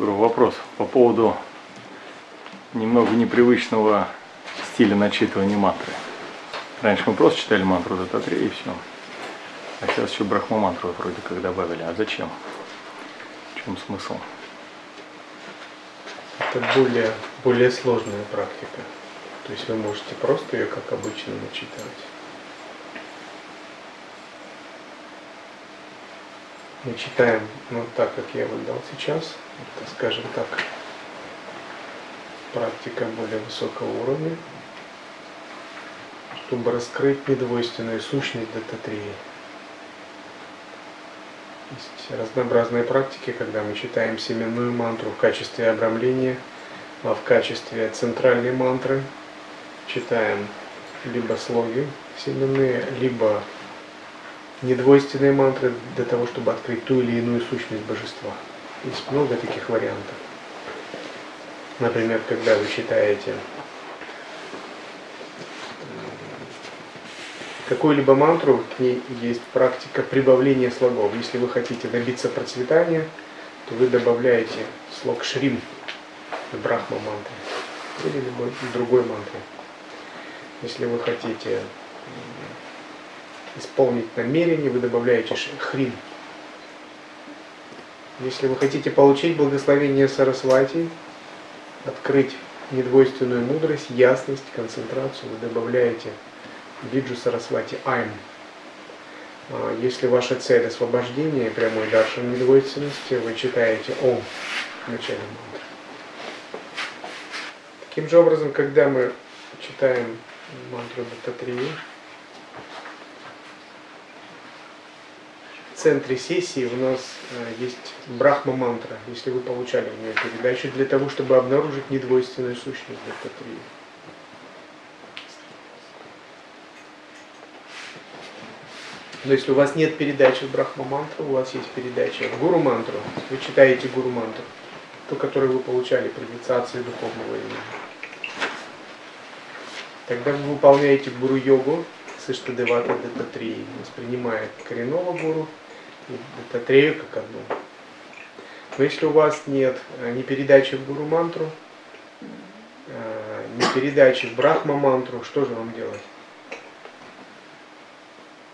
Вопрос по поводу немного непривычного стиля начитывания мантры. Раньше мы просто читали мантру Дататри и все. А сейчас еще брахма мантру вроде как добавили. А зачем? В чем смысл? Это более, более сложная практика. То есть вы можете просто ее, как обычно, начитывать. Мы читаем ну, так, как я вам дал сейчас, это, скажем так, практика более высокого уровня, чтобы раскрыть недвойственную сущность дататрии. Есть разнообразные практики, когда мы читаем семенную мантру в качестве обрамления, а в качестве центральной мантры читаем либо слоги семенные, либо недвойственные мантры для того, чтобы открыть ту или иную сущность божества. Есть много таких вариантов. Например, когда вы читаете какую-либо мантру, к ней есть практика прибавления слогов. Если вы хотите добиться процветания, то вы добавляете слог шрим в брахма мантре или любой другой мантре. Если вы хотите исполнить намерение, вы добавляете хрин. Если вы хотите получить благословение Сарасвати, открыть недвойственную мудрость, ясность, концентрацию, вы добавляете Биджу Сарасвати Айм. А если ваша цель освобождение, прямой даршан недвойственности, вы читаете Ом в начале мантры. Таким же образом, когда мы читаем мантру Дататрию, центре сессии у нас э, есть брахма-мантра, если вы получали в нее передачу, для того, чтобы обнаружить недвойственную сущность Дататрии. Но если у вас нет передачи в брахма-мантру, у вас есть передача в гуру-мантру, вы читаете гуру-мантру, ту, которую вы получали при инициации духовного имени. Тогда вы выполняете гуру-йогу с Иштадевата Дататрии, воспринимает коренного гуру и Дататрею как одну. Но если у вас нет э, ни передачи в гуру-мантру, э, ни передачи в брахма-мантру, что же вам делать?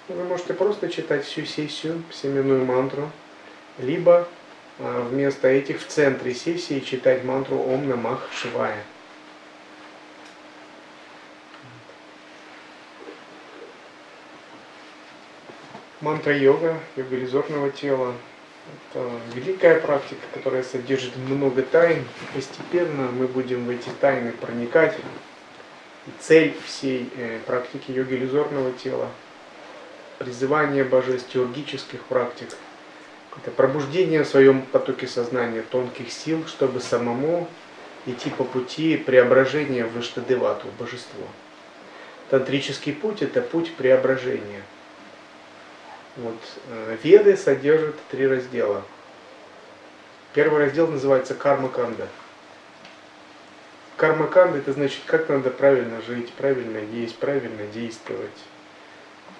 Вы можете просто читать всю сессию, семенную мантру, либо э, вместо этих в центре сессии читать мантру Ом Намах Шивая. Мантра-йога, йога резорного тела – это великая практика, которая содержит много тайн. Постепенно мы будем в эти тайны проникать. И цель всей э, практики йоги иллюзорного тела – призывание божеств, теургических практик, это пробуждение в своем потоке сознания тонких сил, чтобы самому идти по пути преображения в Иштадевату, в божество. Тантрический путь – это путь преображения – вот. Э, Веды содержат три раздела. Первый раздел называется Карма-канда. Карма-канда это значит, как надо правильно жить, правильно есть, правильно действовать.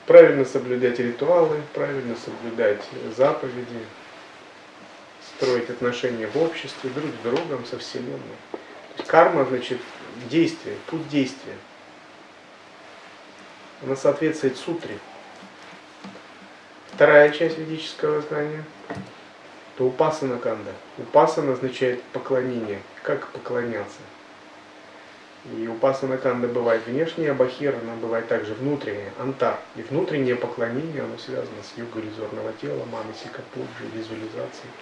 Правильно соблюдать ритуалы, правильно соблюдать заповеди, строить отношения в обществе, друг с другом, со Вселенной. То есть карма значит действие, путь действия. Она соответствует сутре. Вторая часть ведического знания – то упасана канда. Упасана означает поклонение, как поклоняться. И упасана канда бывает внешняя, бахир, она бывает также внутренняя, антар. И внутреннее поклонение, оно связано с йогой резорного тела, манасика пуджи, визуализацией.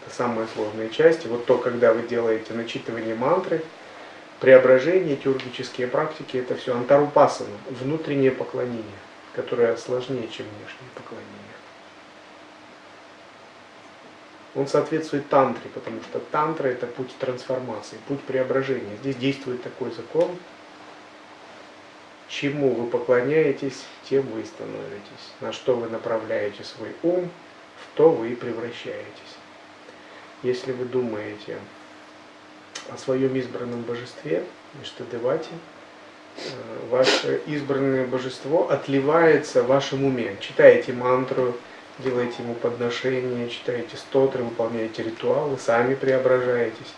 Это самая сложная часть. И вот то, когда вы делаете начитывание мантры, преображение, теургические практики, это все антарупасана, внутреннее поклонение которое сложнее, чем внешнее поклонение. Он соответствует тантре, потому что тантра это путь трансформации, путь преображения. Здесь действует такой закон, чему вы поклоняетесь, тем вы и становитесь. На что вы направляете свой ум, в то вы и превращаетесь. Если вы думаете о своем избранном божестве, Иштадевате, Э, ваше избранное божество отливается в вашем уме. Читаете мантру, делаете ему подношения, читаете стотры, выполняете ритуалы, сами преображаетесь.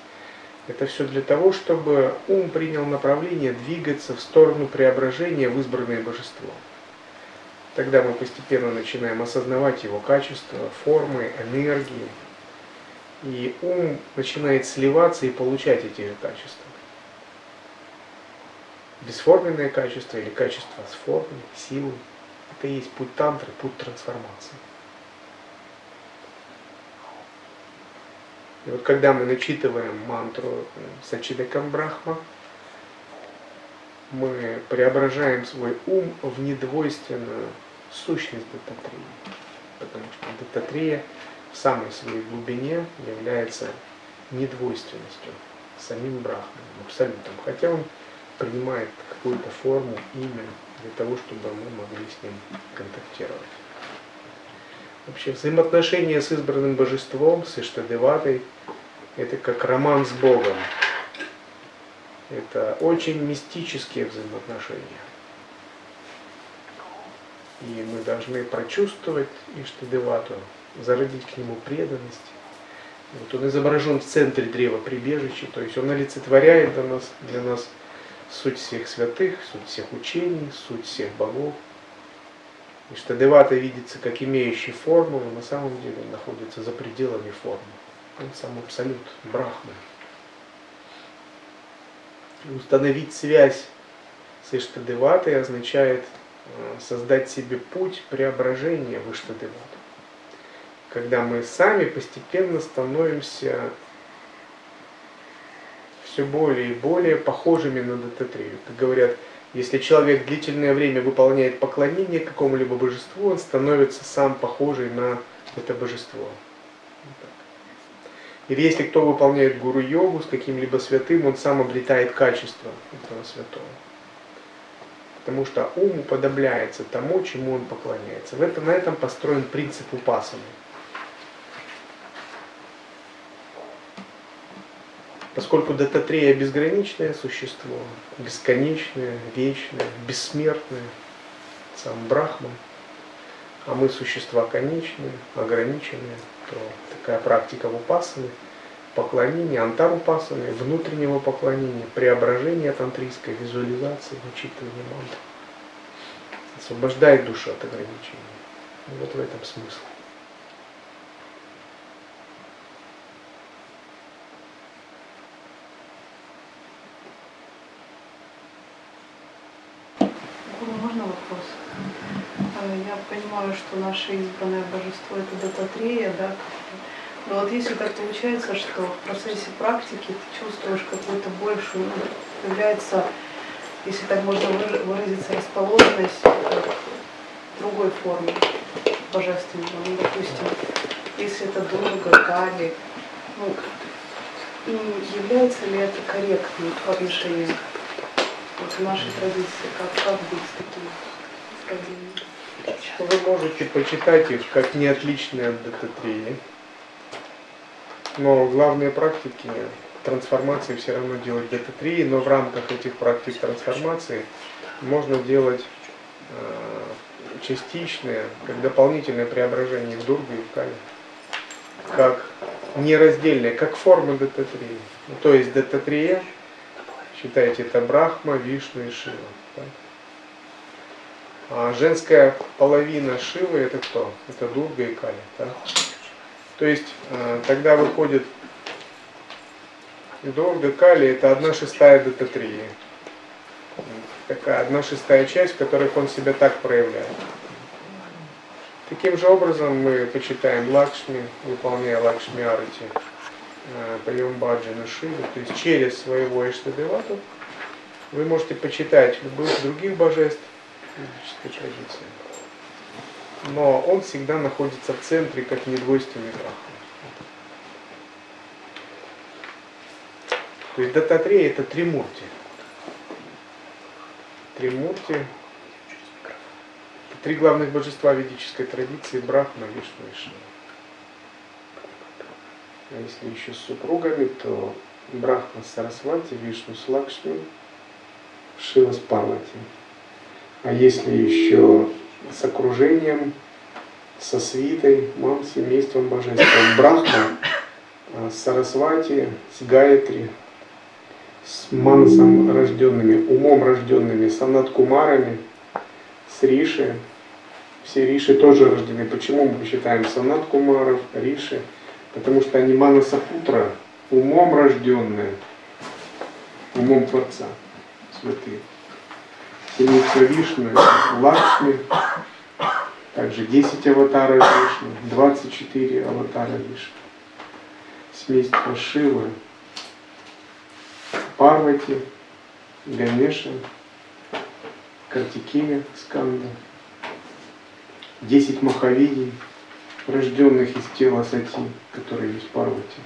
Это все для того, чтобы ум принял направление двигаться в сторону преображения в избранное божество. Тогда мы постепенно начинаем осознавать его качества, формы, энергии. И ум начинает сливаться и получать эти же качества. Бесформенное качество или качество с формой, силой. Это и есть путь тантры, путь трансформации. И вот когда мы начитываем мантру Сачидакам Брахма, мы преображаем свой ум в недвойственную сущность Дататрии. Потому что Дататрия в самой своей глубине является недвойственностью, самим Брахманом, абсолютом. Хотя он принимает какую-то форму, имя для того, чтобы мы могли с ним контактировать. Вообще взаимоотношения с избранным божеством, с Иштадеватой, это как роман с Богом. Это очень мистические взаимоотношения. И мы должны прочувствовать Иштадевату, зародить к нему преданность. Вот он изображен в центре древа прибежища, то есть он олицетворяет для нас, для нас суть всех святых, суть всех учений, суть всех богов. И что Девата видится как имеющий форму, но на самом деле он находится за пределами формы. Он сам абсолют, Брахма. И установить связь с Иштадеватой означает э, создать себе путь преображения в Иштадевату. Когда мы сами постепенно становимся все более и более похожими на Дататрию. Как говорят, если человек длительное время выполняет поклонение какому-либо божеству, он становится сам похожий на это божество. Или если кто выполняет гуру-йогу с каким-либо святым, он сам обретает качество этого святого. Потому что ум уподобляется тому, чему он поклоняется. В этом, на этом построен принцип упасаны. Поскольку Дататрея безграничное существо, бесконечное, вечное, бессмертное, сам Брахман, а мы существа конечные, ограниченные, то такая практика вупасаны, поклонения, антарупасаны, внутреннего поклонения, преображения тантрийской визуализации, вычитывания мантр, освобождает душу от ограничений. Вот в этом смысл. я понимаю, что наше избранное божество это Дататрея, да, но вот если так получается, что в процессе практики ты чувствуешь какую-то большую, ну, появляется, если так можно выразиться, расположенность в другой форме божественного. Ну, допустим, если это Дурга, Кали, ну, является ли это корректным по отношению вот, в нашей традиции, как, как быть с таким сравнением? Вы можете почитать их как не отличные от ДТ-3. Но главные практики трансформации все равно делать ДТ-3, но в рамках этих практик трансформации можно делать э, частичные, как дополнительное преображение в Дургу и в Кали. Как нераздельные, как формы ДТ-3. Ну, то есть ДТ-3, считайте, это Брахма, Вишну и Шива. Так? А женская половина Шивы это кто? Это Дурга и Кали. Да? То есть э, тогда выходит Дурга, Кали это одна шестая дататрии. Такая одна шестая часть, в которой он себя так проявляет. Таким же образом мы почитаем Лакшми, выполняя Лакшми Арати, э, поем Баджина Шивы, то есть через своего Иштадевату вы можете почитать любых других божеств, ведической традиции. Но он всегда находится в центре, как недвойственный брахма. То есть Дататрея это Тримурти. Тримурти это три главных божества ведической традиции Брахма, Вишну и Шива. А если еще с супругами, то Брахма Сарасвати, Вишну с Лакшми, Шива с Парвати. А если еще с окружением, со свитой, мам, семейством божественным. Брахма а, с Сарасвати, с Гаятри, с Мансом рожденными, умом рожденными, Санат Кумарами, с Риши. Все Риши тоже рождены. Почему мы считаем Санат Кумаров, Риши? Потому что они Манасапутра, умом рожденные, умом Творца, святые. Семейство Вишны, Лакшми, также 10 аватаров Вишны, 24 аватара Вишны. Семейство Шивы, Парвати, Ганеша, Картикея, Сканда, 10 Махавидий, рожденных из тела Сати, которые есть Парвати.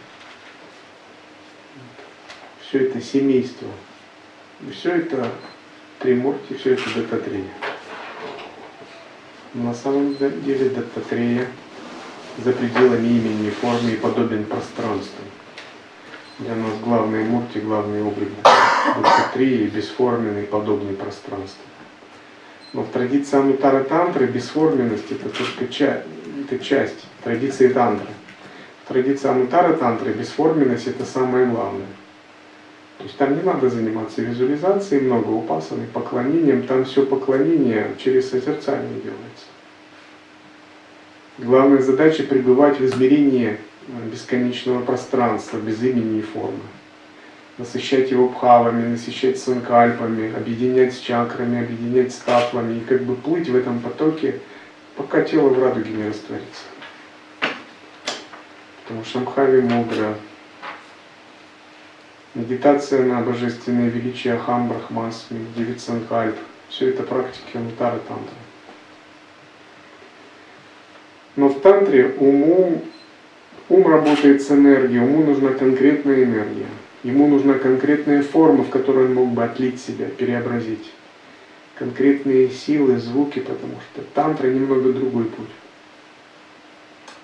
Все это семейство. Все это Тримурти, все это Дататрея. На самом деле Дататрея за пределами имени, формы и подобен пространству. Для нас главные мурти, главный облик Дататреи, бесформенный, подобный пространству. Но в традиции Амутара Тантры бесформенность это только часть, это часть традиции Тантры. В традиции Амутара Тантры бесформенность это самое главное. То есть там не надо заниматься визуализацией, много упасанной, поклонением, там все поклонение через созерцание делается. Главная задача пребывать в измерении э, бесконечного пространства, без имени и формы. Насыщать его бхавами, насыщать санкальпами, объединять с чакрами, объединять с татвами и как бы плыть в этом потоке, пока тело в радуге не растворится. Потому что Мхави мудро, медитация на божественное величие Ахам Брахмасми, Девит Санкальп, все это практики Анутара Тантры. Но в тантре уму, ум работает с энергией, уму нужна конкретная энергия. Ему нужна конкретная форма, в которой он мог бы отлить себя, преобразить. Конкретные силы, звуки, потому что тантра немного другой путь.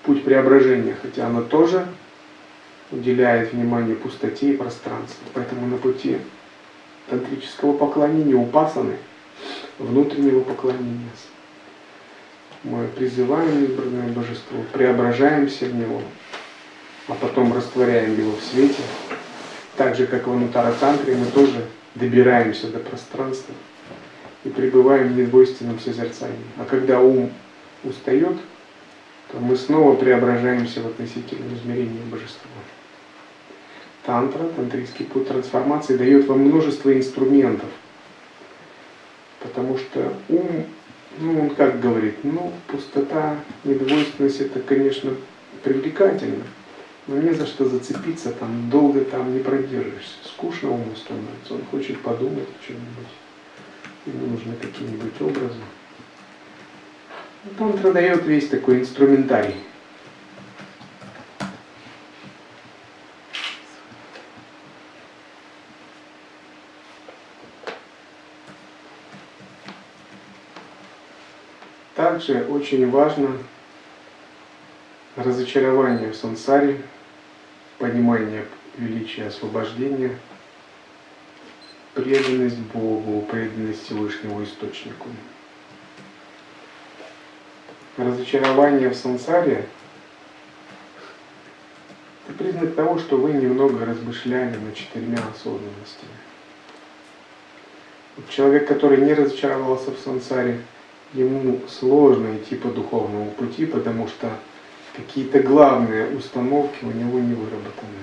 Путь преображения, хотя она тоже уделяет внимание пустоте и пространству. Поэтому на пути тантрического поклонения упасаны, внутреннего поклонения мы призываем избранное божество, преображаемся в него, а потом растворяем его в свете. Так же, как в Анутара-тантре, мы тоже добираемся до пространства и пребываем в недвойственном созерцании. А когда ум устает, то мы снова преображаемся в относительном измерении божества. Тантра, тантрийский путь трансформации, дает вам множество инструментов, потому что ум ну, он как говорит, ну, пустота, недвойственность, это, конечно, привлекательно, но не за что зацепиться, там долго там не продержишься. Скучно ему становится, он хочет подумать о чем-нибудь, ему нужны какие-нибудь образы. Тантра дает весь такой инструментарий. Также очень важно разочарование в сансаре, понимание величия освобождения, преданность Богу, преданность Всевышнему Источнику. Разочарование в сансаре – это признак того, что вы немного размышляли над четырьмя осознанностями. Человек, который не разочаровался в сансаре – ему сложно идти по духовному пути, потому что какие-то главные установки у него не выработаны.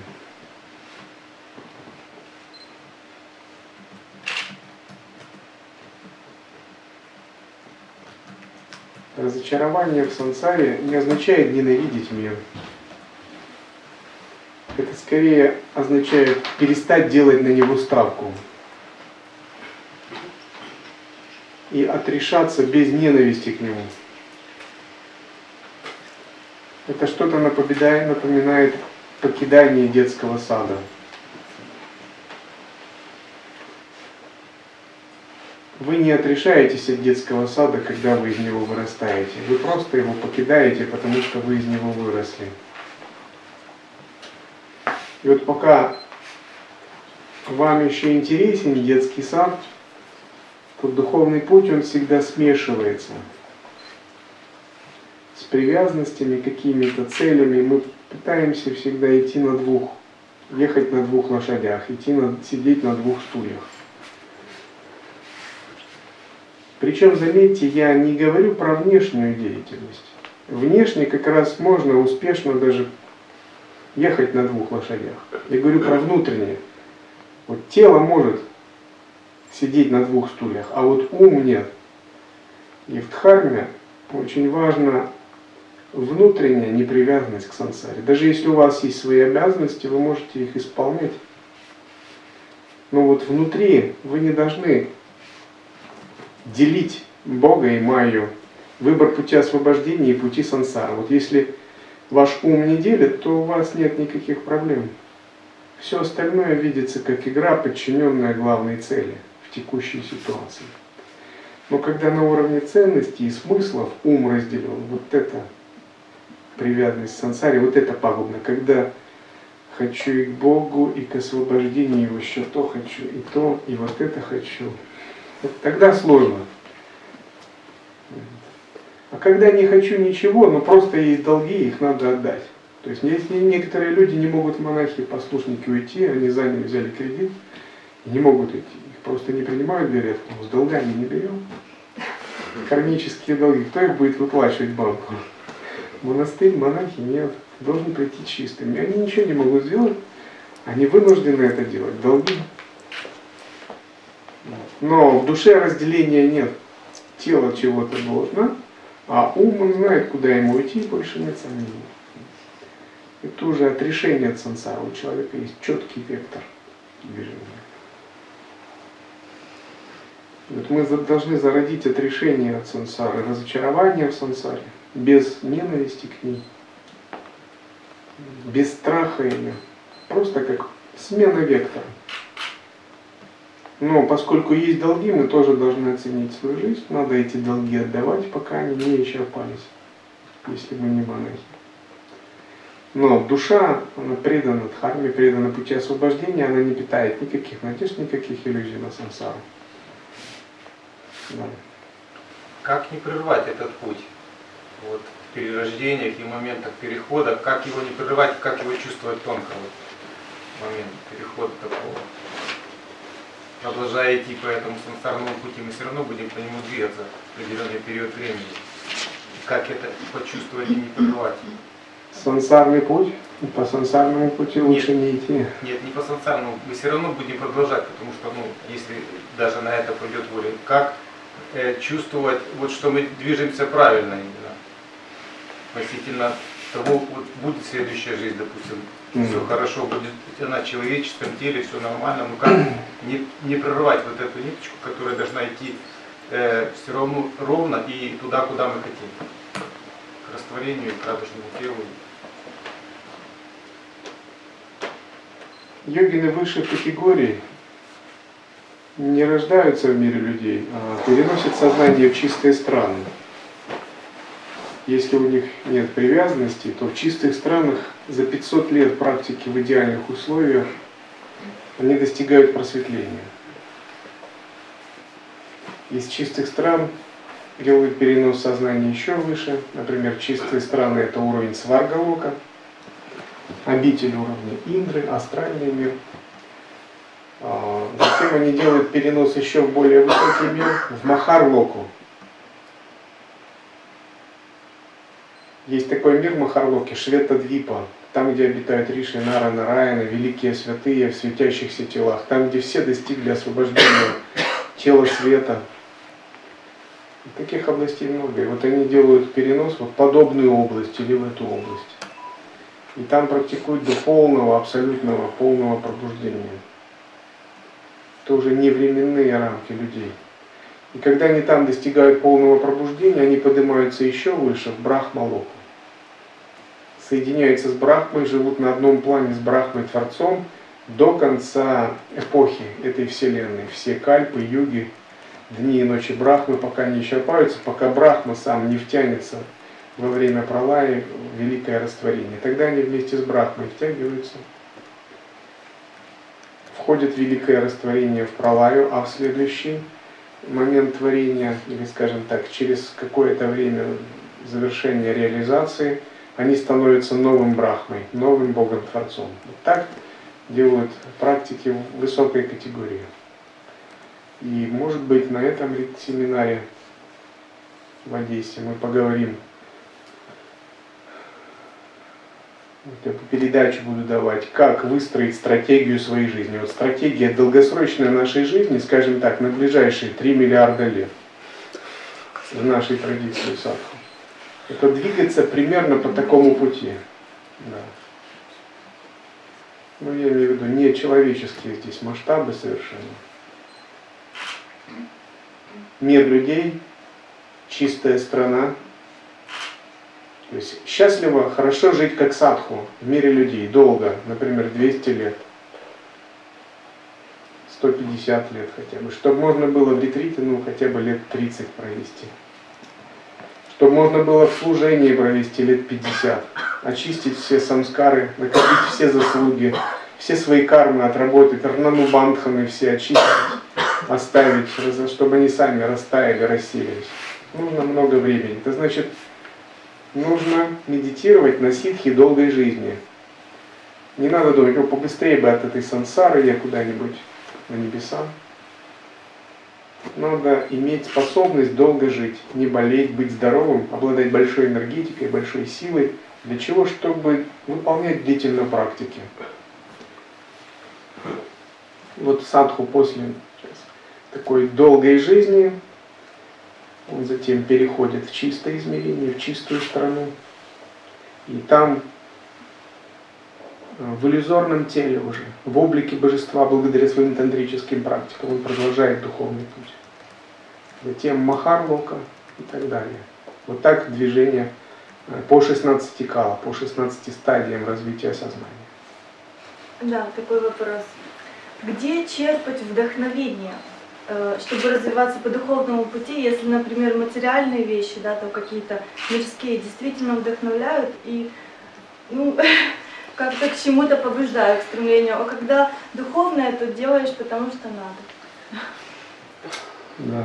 Разочарование в сансаре не означает ненавидеть мир. Это скорее означает перестать делать на него ставку. И отрешаться без ненависти к нему. Это что-то напоминает покидание детского сада. Вы не отрешаетесь от детского сада, когда вы из него вырастаете. Вы просто его покидаете, потому что вы из него выросли. И вот пока вам еще интересен детский сад, то духовный путь, он всегда смешивается с привязанностями, какими-то целями. Мы пытаемся всегда идти на двух, ехать на двух лошадях, идти на, сидеть на двух стульях. Причем, заметьте, я не говорю про внешнюю деятельность. Внешне как раз можно успешно даже ехать на двух лошадях. Я говорю про внутреннее. Вот тело может сидеть на двух стульях, а вот ум нет. И в дхарме очень важно внутренняя непривязанность к сансаре. Даже если у вас есть свои обязанности, вы можете их исполнять. Но вот внутри вы не должны делить Бога и Майю. Выбор пути освобождения и пути сансара. Вот если ваш ум не делит, то у вас нет никаких проблем. Все остальное видится как игра, подчиненная главной цели текущей ситуации. Но когда на уровне ценностей и смыслов ум разделен, вот это привязанность к сансаре, вот это пагубно. Когда хочу и к Богу, и к освобождению его, еще то хочу, и то, и вот это хочу. Тогда сложно. А когда не хочу ничего, но просто есть долги, их надо отдать. То есть если некоторые люди не могут в монахи послушники уйти, они заняли, взяли кредит, и не могут идти. Просто не принимают, ну, с долгами не берем. Кармические долги, кто их будет выплачивать банку? Монастырь, монахи нет, должны прийти чистыми. Они ничего не могут сделать, они вынуждены это делать, долги. Но в душе разделения нет. Тело чего-то должно, а ум он знает, куда ему идти, больше нет сомнений. Это уже отрешение от сансара. У человека есть четкий вектор движения. Мы должны зародить отрешение от сансары, разочарование в сансаре, без ненависти к ней, без страха ее, просто как смена вектора. Но поскольку есть долги, мы тоже должны оценить свою жизнь. Надо эти долги отдавать, пока они не исчерпались, если мы не монахи. Но душа, она предана дхарме, предана пути освобождения, она не питает никаких надежд, никаких иллюзий на сансару. Как не прервать этот путь? Вот в перерождениях и моментах перехода, как его не прерывать, как его чувствовать тонко вот, момент перехода такого? продолжая идти по этому сансарному пути, мы все равно будем по нему двигаться определенный период времени. Как это почувствовать и не прерывать? Сансарный путь? По сансарному пути лучше не идти. Нет, не по сансарному. Мы все равно будем продолжать, потому что, ну, если даже на это пойдет воля, как чувствовать, вот что мы движемся правильно именно, относительно того, вот будет следующая жизнь, допустим, mm-hmm. все хорошо, будет она в человеческом теле, все нормально, но как не, не прорывать вот эту ниточку, которая должна идти э, все равно ровно и туда, куда мы хотим, к растворению, к радужному телу. Йогины высших категорий не рождаются в мире людей, а переносят сознание в чистые страны если у них нет привязанности, то в чистых странах за 500 лет практики в идеальных условиях они достигают просветления. Из чистых стран делают перенос сознания еще выше. Например, чистые страны это уровень Сваргалока, обитель уровня Индры, астральный мир. Затем они делают перенос еще в более высокий мир, в Махарлоку, Есть такой мир Махарлоки, Швета-Двипа, там, где обитают Риши, Нара, Нараяна, великие святые в светящихся телах, там, где все достигли освобождения тела света. Таких областей много. И вот они делают перенос вот в подобную область или в эту область. И там практикуют до полного, абсолютного, полного пробуждения. Это уже не временные рамки людей. И когда они там достигают полного пробуждения, они поднимаются еще выше, в Брахмалоку. Соединяются с Брахмой, живут на одном плане с Брахмой Творцом до конца эпохи этой Вселенной. Все кальпы, юги, дни и ночи Брахмы пока не исчерпаются, пока Брахма сам не втянется во время пролая великое растворение. Тогда они вместе с Брахмой втягиваются, входит великое растворение в пролаю, а в следующий момент творения, или скажем так, через какое-то время завершения реализации, они становятся новым брахмой, новым Богом-творцом. Вот так делают практики высокой категории. И может быть на этом семинаре в Одессе мы поговорим. Передаче буду давать, как выстроить стратегию своей жизни. Вот стратегия долгосрочной нашей жизни, скажем так, на ближайшие 3 миллиарда лет в нашей традиции садху. Это двигаться примерно по такому пути. Да. Ну, я имею в виду не человеческие здесь масштабы совершенно. Мир людей, чистая страна. То есть счастливо, хорошо жить как садху в мире людей, долго, например, 200 лет. 150 лет хотя бы, чтобы можно было в ретрите, ну, хотя бы лет 30 провести чтобы можно было в служении провести лет 50, очистить все самскары, накопить все заслуги, все свои кармы отработать, рнану бандханы все очистить, оставить, чтобы они сами растаяли, рассеялись. Нужно много времени. Это значит, нужно медитировать на ситхи долгой жизни. Не надо думать, о, побыстрее бы от этой сансары я куда-нибудь на небеса надо иметь способность долго жить, не болеть, быть здоровым, обладать большой энергетикой, большой силой. Для чего? Чтобы выполнять длительно практики. Вот садху после такой долгой жизни, затем переходит в чистое измерение, в чистую страну. И там э, в иллюзорном теле уже, в облике божества, благодаря своим тантрическим практикам, он продолжает духовный путь затем Махарлока и так далее. Вот так движение э, по 16 кала, по 16 стадиям развития сознания. Да, такой вопрос. Где черпать вдохновение, чтобы развиваться по духовному пути, если, например, материальные вещи, да, то какие-то мирские действительно вдохновляют и ну, как-то к чему-то побуждают, к стремлению, а когда духовное, то делаешь потому что надо. Да.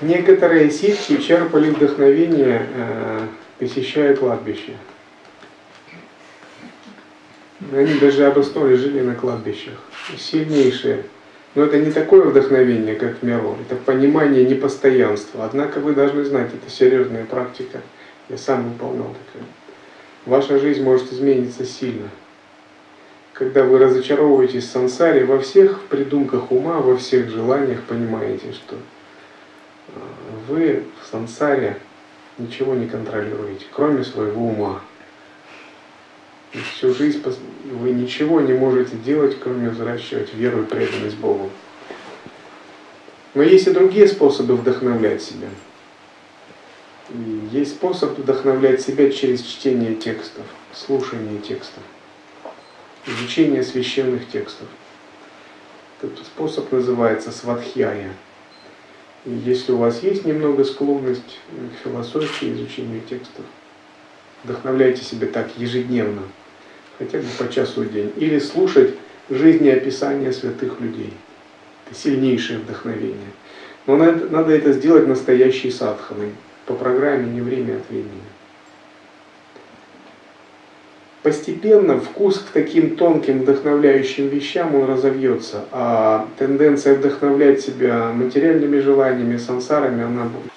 Некоторые ситхи черпали вдохновение, э, посещая кладбище. Они даже обосновали жили на кладбищах. Сильнейшие. Но это не такое вдохновение, как в миру. Это понимание непостоянства. Однако вы должны знать, это серьезная практика. Я сам выполнял такое. Ваша жизнь может измениться сильно. Когда вы разочаровываетесь в сансаре, во всех придумках ума, во всех желаниях понимаете, что вы в сансаре ничего не контролируете, кроме своего ума. И всю жизнь вы ничего не можете делать, кроме взращивать веру и преданность Богу. Но есть и другие способы вдохновлять себя. И есть способ вдохновлять себя через чтение текстов, слушание текстов, изучение священных текстов. Этот способ называется сватхьяя. И если у вас есть немного склонность к философии, изучению текстов, вдохновляйте себя так ежедневно, хотя бы по часу в день. Или слушать жизнеописания святых людей. Это сильнейшее вдохновение. Но надо, надо это сделать настоящей садханой, по программе не время от времени. Постепенно вкус к таким тонким вдохновляющим вещам он разовьется, а тенденция вдохновлять себя материальными желаниями, сансарами, она будет